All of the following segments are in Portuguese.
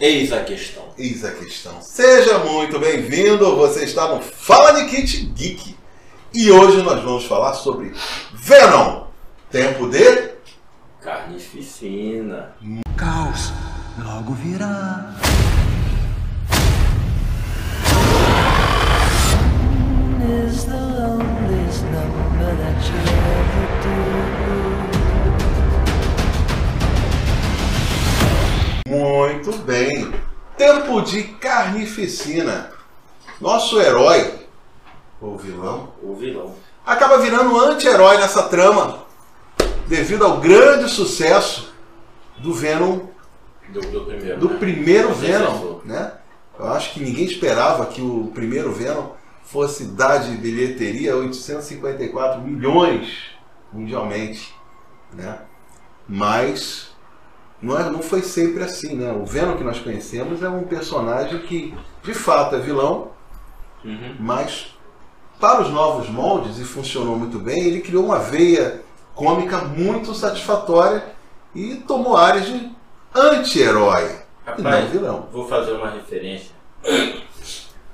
Eis a questão. Eis a questão. Seja muito bem-vindo, você está no Fala de Kit Geek. E hoje nós vamos falar sobre Venom. Tempo de Carnificina. Caos logo virá. De Carnificina. Nosso herói, ou vilão, O vilão. acaba virando um anti-herói nessa trama devido ao grande sucesso do Venom, Do, do primeiro. do né? primeiro Venom, né? Eu acho que ninguém esperava que o primeiro Venom fosse dar de bilheteria 854 milhões mundialmente, né? Mas não, é, não foi sempre assim, né? O Venom que nós conhecemos é um personagem que, de fato, é vilão, Uhum. mas para os novos moldes, e funcionou muito bem, ele criou uma veia cômica muito satisfatória e tomou áreas de anti-herói e não Rapaz, vilão. vou fazer uma referência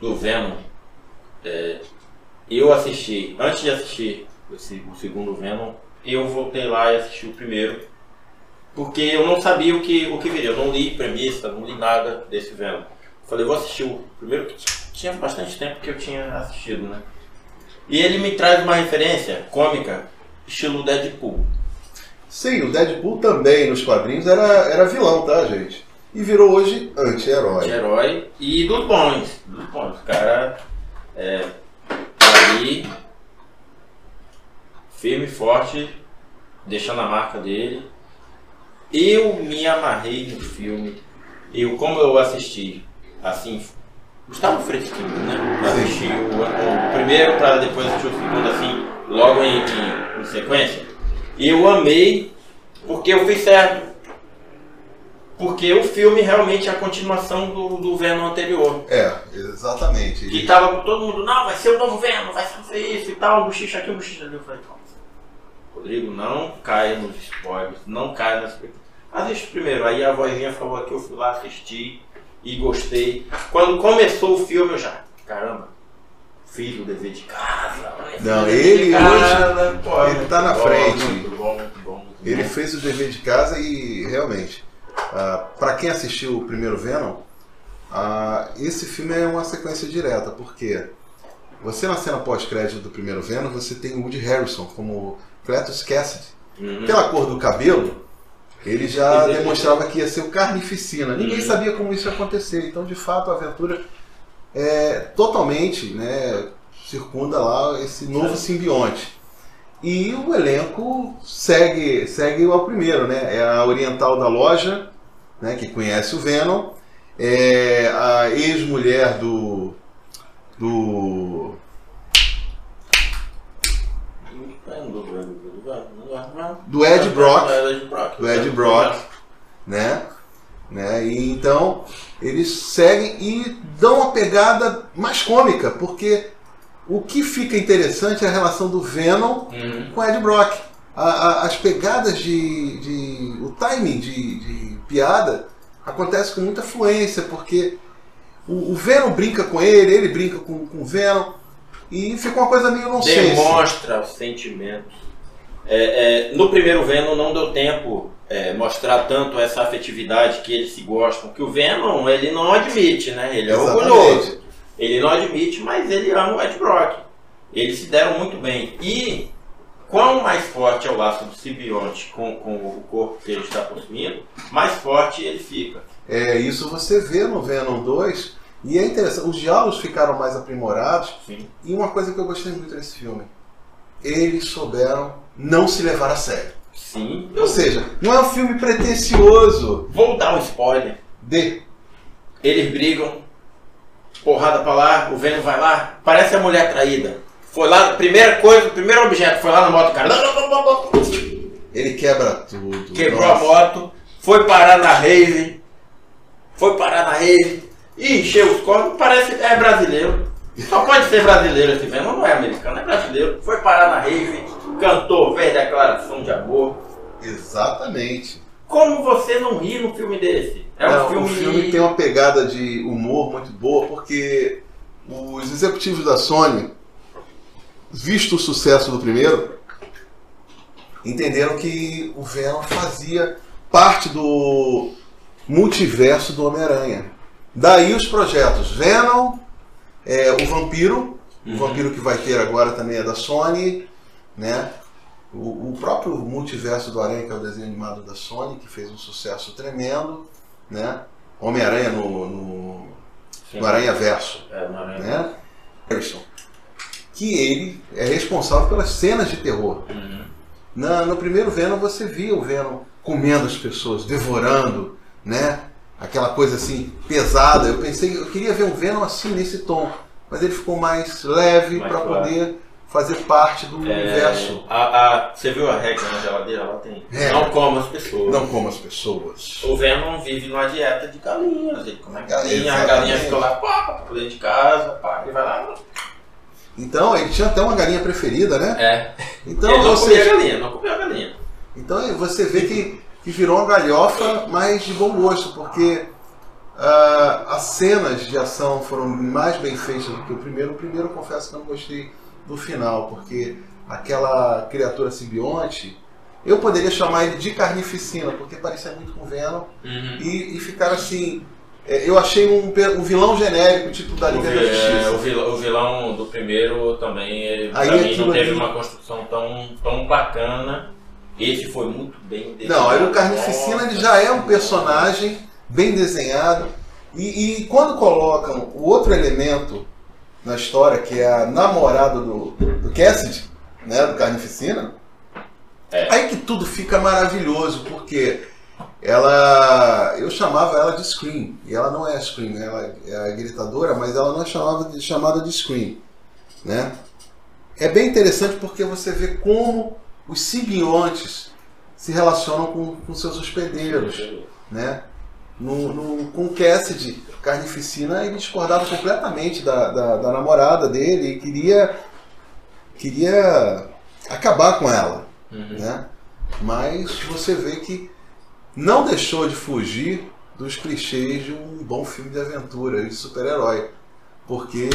do Venom. É, eu assisti, antes de assistir o segundo Venom, eu voltei lá e assisti o primeiro. Porque eu não sabia o que, o que viria. Eu não li premissa, não li nada desse Venom. Falei, vou assistir o primeiro, que tinha bastante tempo que eu tinha assistido, né? E ele me traz uma referência cômica, estilo Deadpool. Sim, o Deadpool também nos quadrinhos era, era vilão, tá, gente? E virou hoje anti-herói. herói e dos bons. Dos bons. O cara é ali, firme e forte, deixando a marca dele. Eu me amarrei no filme. Eu, como eu assisti, assim, estava fresquinho, né? Eu assisti o, o primeiro para depois assistir o segundo, assim, logo em, em, em sequência. E eu amei, porque eu fiz certo. Porque o filme realmente é a continuação do, do Venom anterior. É, exatamente. Que tava todo mundo, não, vai ser o novo Venom, vai ser isso e tal, um bochicho aqui, um bochicho ali. Eu falei. Rodrigo, não caia nos spoilers, não caia nas Assiste primeiro, aí a vozinha falou aqui, eu fui lá assistir e gostei. Quando começou o filme, eu já, caramba, fiz o dever de casa. Não, dever de ele casa, pô, ele tá na bom, frente. Muito bom, muito bom. Muito Ele bom. fez o dever de casa e realmente, para quem assistiu o primeiro Venom, ah, esse filme é uma sequência direta, porque você na cena pós-crédito do primeiro Venom, você tem o Woody Harrison como Cletus Cassidy. Uhum. Pela cor do cabelo, ele já demonstrava que ia ser o Carnificina. Ninguém Uhum. sabia como isso ia acontecer. Então, de fato, a aventura é totalmente né, circunda lá esse novo simbionte. E o elenco segue, segue ao primeiro, né? É a oriental da loja, né, que conhece o Venom. É a ex-mulher do. do. Do Ed Brock. do Ed Brock, né? né? E então eles seguem e dão uma pegada mais cômica, porque o que fica interessante é a relação do Venom Uhum. com Ed Brock. A- a- as pegadas de, de- o timing de, de piada acontece com muita fluência, porque o, o Venom brinca com ele, ele brinca com, com o Venom, e fica uma coisa meio nonsense. Demonstra sentimentos. É, é, no primeiro Venom não deu tempo é, mostrar tanto essa afetividade que eles se gostam, que o Venom ele não admite, né? Ele é Exatamente. orgulhoso. Ele não admite, mas ele ama o Ed Brock. Eles se deram muito bem. E quão mais forte é o laço do simbionte com, com o corpo que ele está possuindo, mais forte ele fica. É, isso você vê no Venom 2, e é interessante, os diálogos ficaram mais aprimorados, Sim. e uma coisa que eu gostei muito desse filme, eles souberam não se levar a sério. Sim. Ou seja, não é um filme pretencioso Vou dar um spoiler. de. Eles brigam, porrada pra lá, o Venom vai lá, parece a mulher traída. Foi lá, primeira coisa, primeiro objeto, foi lá na moto, cara. Ele quebra tudo. Quebrou Nossa. a moto, foi parar na rave, foi parar na rave, e encheu os corpos, parece é brasileiro. Só pode ser brasileiro esse Venom, não é americano, é brasileiro. Foi parar na rave, cantou, fez declaração de amor. Exatamente. Como você não ri no filme desse? É um Não, filme. O filme tem uma pegada de humor muito boa, porque os executivos da Sony, visto o sucesso do primeiro, entenderam que o Venom fazia parte do multiverso do Homem-Aranha. Daí os projetos Venom, é, o Vampiro, o Uhum. Vampiro que vai ter agora também é da Sony, né? O, o próprio multiverso do Aranha, que é o desenho animado da Sony, que fez um sucesso tremendo, né? Homem-Aranha no, no, no Aranha Verso, É, no Aranha. né? Harrison. Que ele é responsável pelas cenas de terror. Uhum. Na- no primeiro Venom você via o Venom comendo as pessoas, devorando, né? Aquela coisa assim pesada. Eu pensei, eu queria ver um Venom assim nesse tom, mas ele ficou mais leve para claro. poder fazer parte do É, universo. a, a- você viu a regra na geladeira? Lá tem. É. Não coma as pessoas. Não como as pessoas. O Venom vive numa dieta de galinhas. Ele come galinha, a galinha fica lá, pá, pra dentro de casa, pá, ele vai lá. Então ele tinha até uma galinha preferida, né? É. Então, ele não ou comia galinha, não comia galinha. Então você vê que, que virou uma galhofa, mas de bom gosto, porque ah, as cenas de ação foram mais bem feitas do que o primeiro. O primeiro, eu confesso que eu não gostei do final, porque aquela criatura simbionte, eu poderia chamar ele de carnificina, porque parecia muito com Venom, Uhum. e, e ficar assim. é, Eu achei um, um vilão genérico, tipo da O, Liga da é, Justiça. o vilão, o vilão do primeiro também, ele, Aí não teve ali- uma construção tão, tão bacana. Esse foi muito bem Não, aí o desenhado. Carnificina ele já é um personagem bem desenhado. E, e quando colocam o outro elemento na história, que é a namorada do, do Cassidy, né, do Carnificina, É. aí que tudo fica maravilhoso, porque ela. Eu chamava ela de Scream, e ela não é Scream, né, ela é a gritadora, mas ela não é chamada de, chamada de Scream. Né? É bem interessante porque você vê como os simbiontes se relacionam com, com seus hospedeiros né? No, no, com Cassidy, Carnificina, ele discordava completamente da, da, da namorada dele e queria, queria acabar com ela, Uhum. né? Mas você vê que não deixou de fugir dos clichês de um bom filme de aventura, de super-herói, porque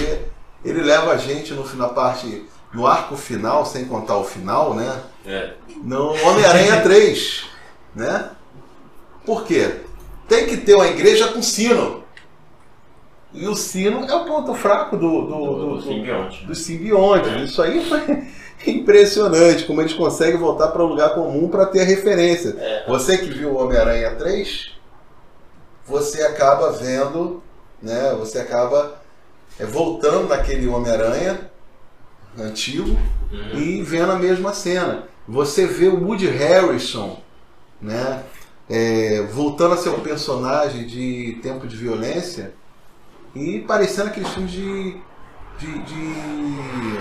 ele leva a gente no final parte no arco final, sem contar o final, né? É. no Homem-Aranha 3, né? Por quê? Tem que ter uma igreja com sino. E o sino é o ponto fraco do, do, Do, do, simbionte. do simbionte. Isso aí foi impressionante, como eles conseguem voltar para o lugar comum para ter referência. É. Você que viu o Homem-Aranha 3, você acaba vendo, né? Você acaba é, voltando naquele Homem-Aranha antigo Uhum. e vendo a mesma cena. Você vê o Woody Harrison, né, é, voltando a ser o personagem de Tempo de Violência e parecendo aqueles filmes de, de, de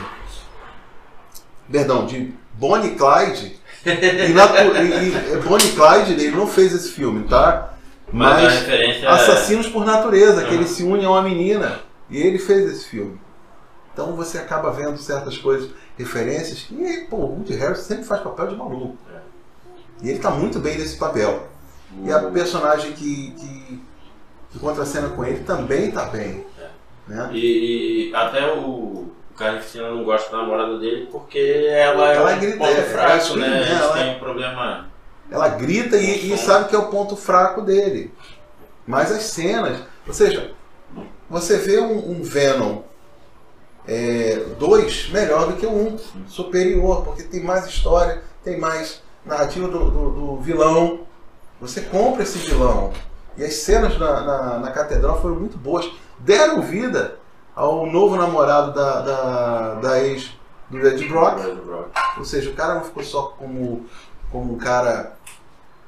perdão, de Bonnie Clyde. E, e- e Bonnie e Clyde, ele não fez esse filme, tá? Mas, Mas referência Assassinos por Natureza, que ele se une a uma menina. E ele fez esse filme. Então você acaba vendo certas coisas, referências. E, pô, o Woody Harrison sempre faz papel de maluco. E ele tá muito bem nesse papel. E a personagem que, que, que contracena com ele também tá bem. Né? E, e até o, o Carnificina não gosta da namorada dele porque ela é Ela um grita, ponto é, é fraco, né? né? Eles Ela têm um problema. Ela grita e, e sabe que é o ponto fraco dele. Mas as cenas. Ou seja, você vê um, um Venom 2 melhor do que o 1, um, superior, porque tem mais história, tem mais narrativa do, do- do vilão. Você compra esse vilão. E as cenas na, na, na catedral foram muito boas. Deram vida ao novo namorado da, da, da ex do Red Brock. Ou seja, o cara não ficou só como, como um cara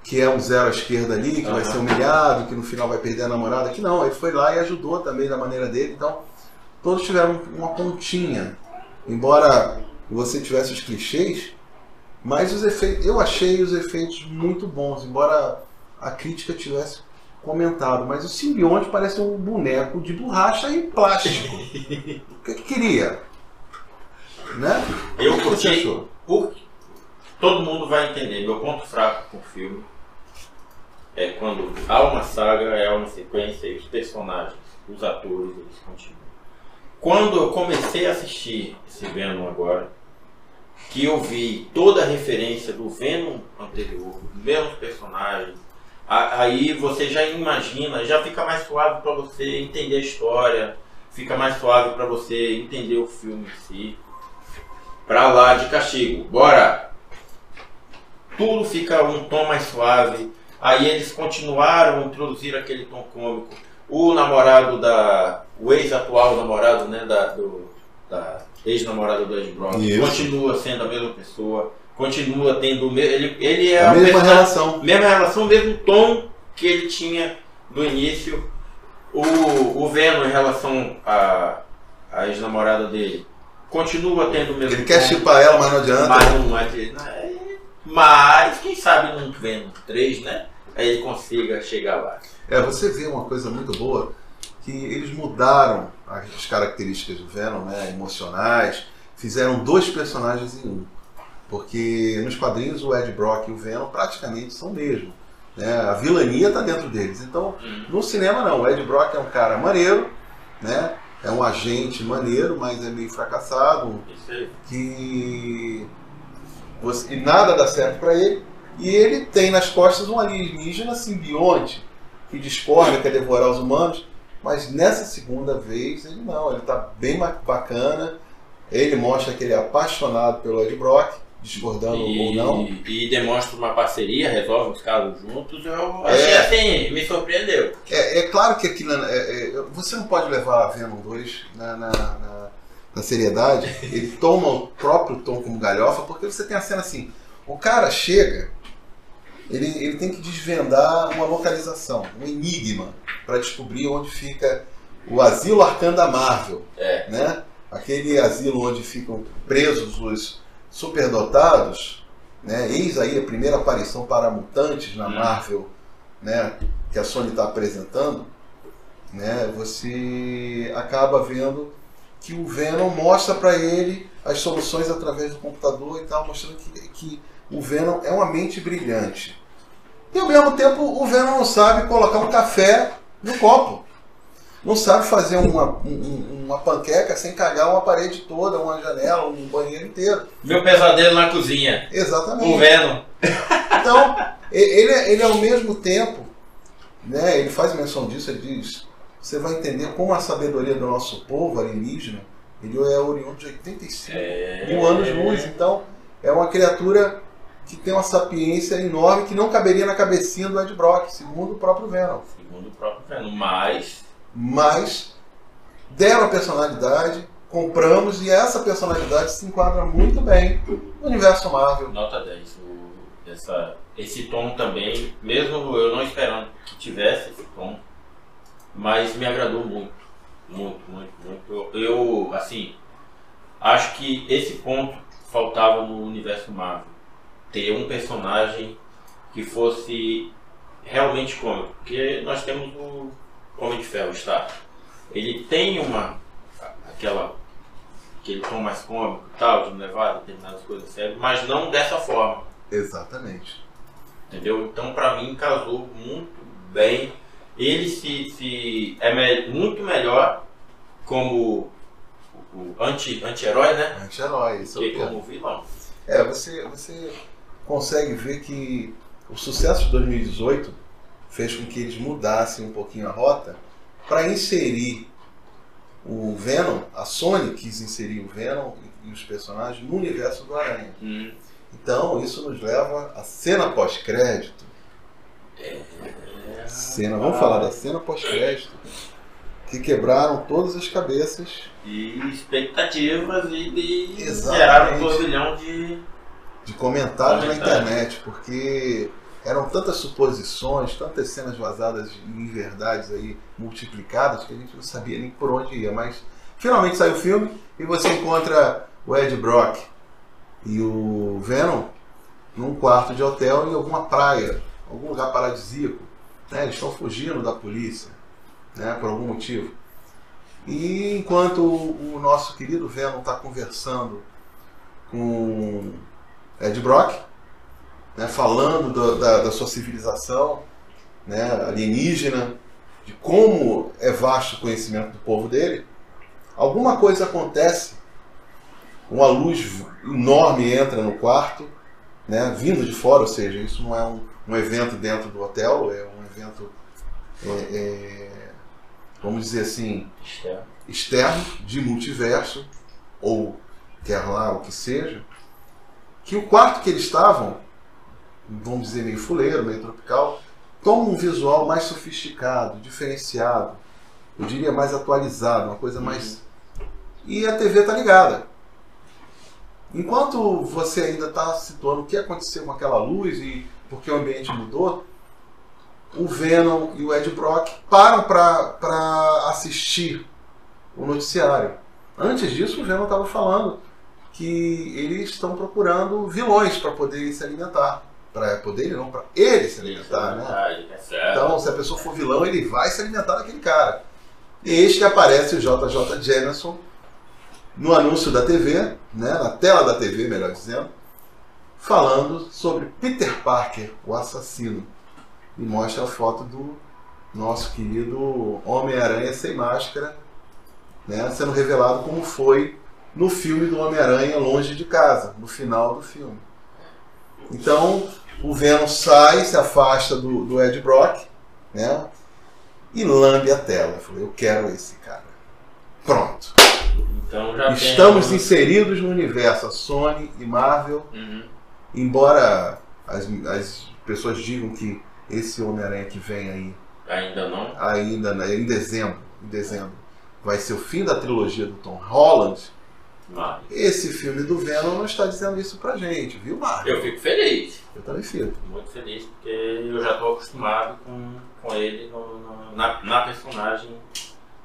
que é um zero à esquerda ali, que vai Aham. ser humilhado, que no final vai perder a namorada. Que não, ele foi lá e ajudou também da maneira dele. Então, todos tiveram uma pontinha. Embora você tivesse os clichês, mas os efeitos, eu achei os efeitos muito bons, embora a crítica tivesse comentado. Mas o simbionte parece um boneco de borracha e plástico. o que, que queria? Né? Eu O que você achou? Por... Todo mundo vai entender. Meu ponto fraco com o filme É quando há uma saga, é uma sequência e os personagens, os atores, eles continuam. Quando eu comecei a assistir esse Venom agora, que eu vi toda a referência do Venom anterior, os mesmos personagens, aí você já imagina, já fica mais suave para você entender a história, fica mais suave para você entender o filme em si. Pra lá de castigo, bora! Tudo fica um tom mais suave. Aí eles continuaram a introduzir aquele tom cômico. O namorado da. O ex-atual namorado, né? Da, do, da ex-namorada do Ed Brock Isso. continua sendo a mesma pessoa. Continua tendo o mesmo. Ele, ele é A o mesma personagem- relação. mesma relação, mesmo tom que ele tinha no início. O, o Venom em relação à, à ex-namorada dele continua tendo o mesmo Ele quer tom, chipar ela, mas não adianta. mas não adianta. é- Mas quem sabe num Venom 3, né? Aí ele consiga chegar lá. É, você vê uma coisa muito boa, que eles mudaram as características do Venom, né, emocionais, fizeram dois personagens em um. Porque nos quadrinhos o Ed Brock e o Venom praticamente são o mesmo. Né? A vilania está dentro deles. Então, no cinema não, o Ed Brock é um cara maneiro, né? é um agente maneiro, mas é meio fracassado, que você- e nada dá certo para ele. E ele tem nas costas um alienígena simbionte que discorda, quer devorar os humanos. Mas nessa segunda vez ele não, ele tá bem bacana. Ele mostra que ele é apaixonado pelo Ed Brock, discordando ou não. E, e demonstra uma parceria, resolve os casos juntos. Eu achei É. assim, me surpreendeu. É, é claro que aquilo. é- é- você não pode levar a Venom 2 na, na, na- na seriedade. Ele toma o próprio tom como galhofa, porque você tem a cena assim: o cara chega, ele, ele tem que desvendar uma localização, um enigma, para descobrir onde fica o asilo arcano da Marvel. É. Né? Aquele asilo onde ficam presos os superdotados. Né? Eis aí a primeira aparição para mutantes na Hum. Marvel né? que a Sony está apresentando. Né? Você acaba vendo que o Venom mostra para ele as soluções através do computador e tal, mostrando que, que o Venom é uma mente brilhante. E ao mesmo tempo o Venom não sabe colocar um café no copo. Não sabe fazer uma, um- um- uma panqueca sem cagar uma parede toda, uma janela, um banheiro inteiro. Meu pesadelo na cozinha. Exatamente. O Venom. Então, ele, é- ele ao mesmo tempo, né, ele faz menção disso, ele diz, você vai entender como a sabedoria do nosso povo alienígena, ele é oriundo de 85 É. mil anos-luz, então é uma criatura que tem uma sapiência enorme que não caberia na cabecinha do Ed Brock, segundo o próprio Venom. Segundo o próprio Venom. Mas Mas deram a personalidade, compramos e essa personalidade se enquadra muito bem no universo Marvel. Nota 10. O, essa, esse tom também, mesmo eu não esperando que tivesse esse tom, mas me agradou muito. Muito, muito, muito. Eu, eu, assim, acho que esse ponto faltava no universo Marvel. Ter um personagem que fosse realmente cômico. Porque nós temos o Homem de Ferro, está. Ele tem uma. aquela. aquele tom mais cômico e tal, de levar determinadas coisas a sério, mas não dessa forma. Exatamente. Entendeu? Então, pra mim, casou muito bem. Ele se, se é me- muito melhor como o, o anti- anti-herói, né? Anti-herói, isso é o Que termo. como vilão. É, você, você consegue ver que o sucesso de 2018 fez com que eles mudassem um pouquinho a rota para inserir o Venom, a Sony quis inserir o Venom e, os personagens no universo do Aranha. Hum. Então isso nos leva à cena pós-crédito. Cena, vamos falar da cena pós-crédito. Que quebraram todas as cabeças E expectativas e de Exatamente. gerar um turbilhão de. De comentários na internet, porque eram tantas suposições, tantas cenas vazadas em verdades aí multiplicadas que a gente não sabia nem por onde ia. Mas finalmente sai o filme e você encontra o Ed Brock e o Venom num quarto de hotel em alguma praia, algum lugar paradisíaco. né? Eles estão fugindo da polícia, né? por algum motivo. E enquanto o nosso querido Venom está conversando com Ed Brock, né, falando do- da, da sua civilização, né, alienígena, de como é vasto o conhecimento do povo dele, alguma coisa acontece, uma luz enorme entra no quarto, né, vindo de fora, ou seja, isso não é um, um evento dentro do hotel, é um evento, é, é, vamos dizer assim, Externo. externo, de multiverso, ou quer lá o que seja, que o quarto que eles estavam, vamos dizer meio fuleiro, meio tropical, toma um visual mais sofisticado, diferenciado, eu diria mais atualizado, uma coisa mais. E a TV tá ligada. Enquanto você ainda está situando o que aconteceu com aquela luz e porque o ambiente mudou, o Venom e o Ed Brock param para assistir o noticiário. Antes disso, o Venom estava falando que eles estão procurando vilões para poder se alimentar. Para poder, não, para ele se alimentar, né? Certo. Então, se a pessoa for vilão, ele vai se alimentar daquele cara. E eis que aparece o JJ Jameson no anúncio da TV, né, na tela da TV, melhor dizendo, falando sobre Peter Parker, o assassino. E mostra a foto do nosso querido Homem-Aranha sem máscara, né, sendo revelado como foi no filme do Homem-Aranha Longe de Casa, no final do filme. Então, o Venom sai, se afasta do, do Ed Brock, né? E lambe a tela. Eu falei, eu quero esse cara. Pronto. Então já Estamos tem... inseridos no universo, a Sony e Marvel, Uhum. embora as, as pessoas digam que esse Homem-Aranha que vem aí, Ainda não. ainda né, em dezembro, em dezembro, vai ser o fim da trilogia do Tom Holland, Esse filme do Venom não está dizendo isso pra gente, viu, Marvel? eu fico feliz. Eu também fico. Muito feliz porque eu já estou acostumado com, com ele no- no- na, na personagem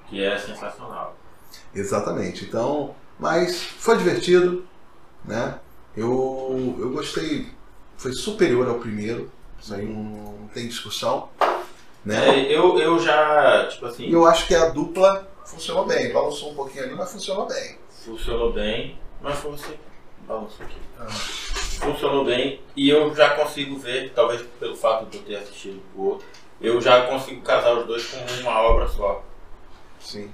que é sensacional. Exatamente. Então, mas foi divertido, né? Eu, eu gostei, foi superior ao primeiro, isso aí não, não tem discussão, né? É, eu, eu já, tipo assim, eu acho que a dupla funcionou bem, balançou um pouquinho ali, mas funcionou bem. Funcionou bem, mas foi você. Balançou aqui. Ah. Funcionou bem e eu já consigo ver, talvez pelo fato de eu ter assistido o outro, eu já consigo casar os dois com uma obra só. Sim.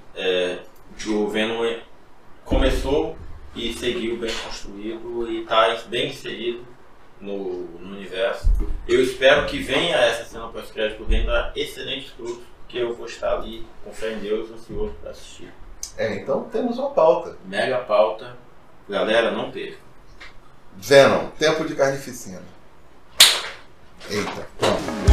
O Venom começou e seguiu bem construído e está bem inserido no, no universo. Eu espero que venha essa cena pós-crédito renda excelentes frutos, porque eu vou estar ali com fé em Deus, ansioso para assistir. É, então temos uma pauta. Mega pauta. Galera, não perca. Venom, tempo de carnificina. Eita, pronto.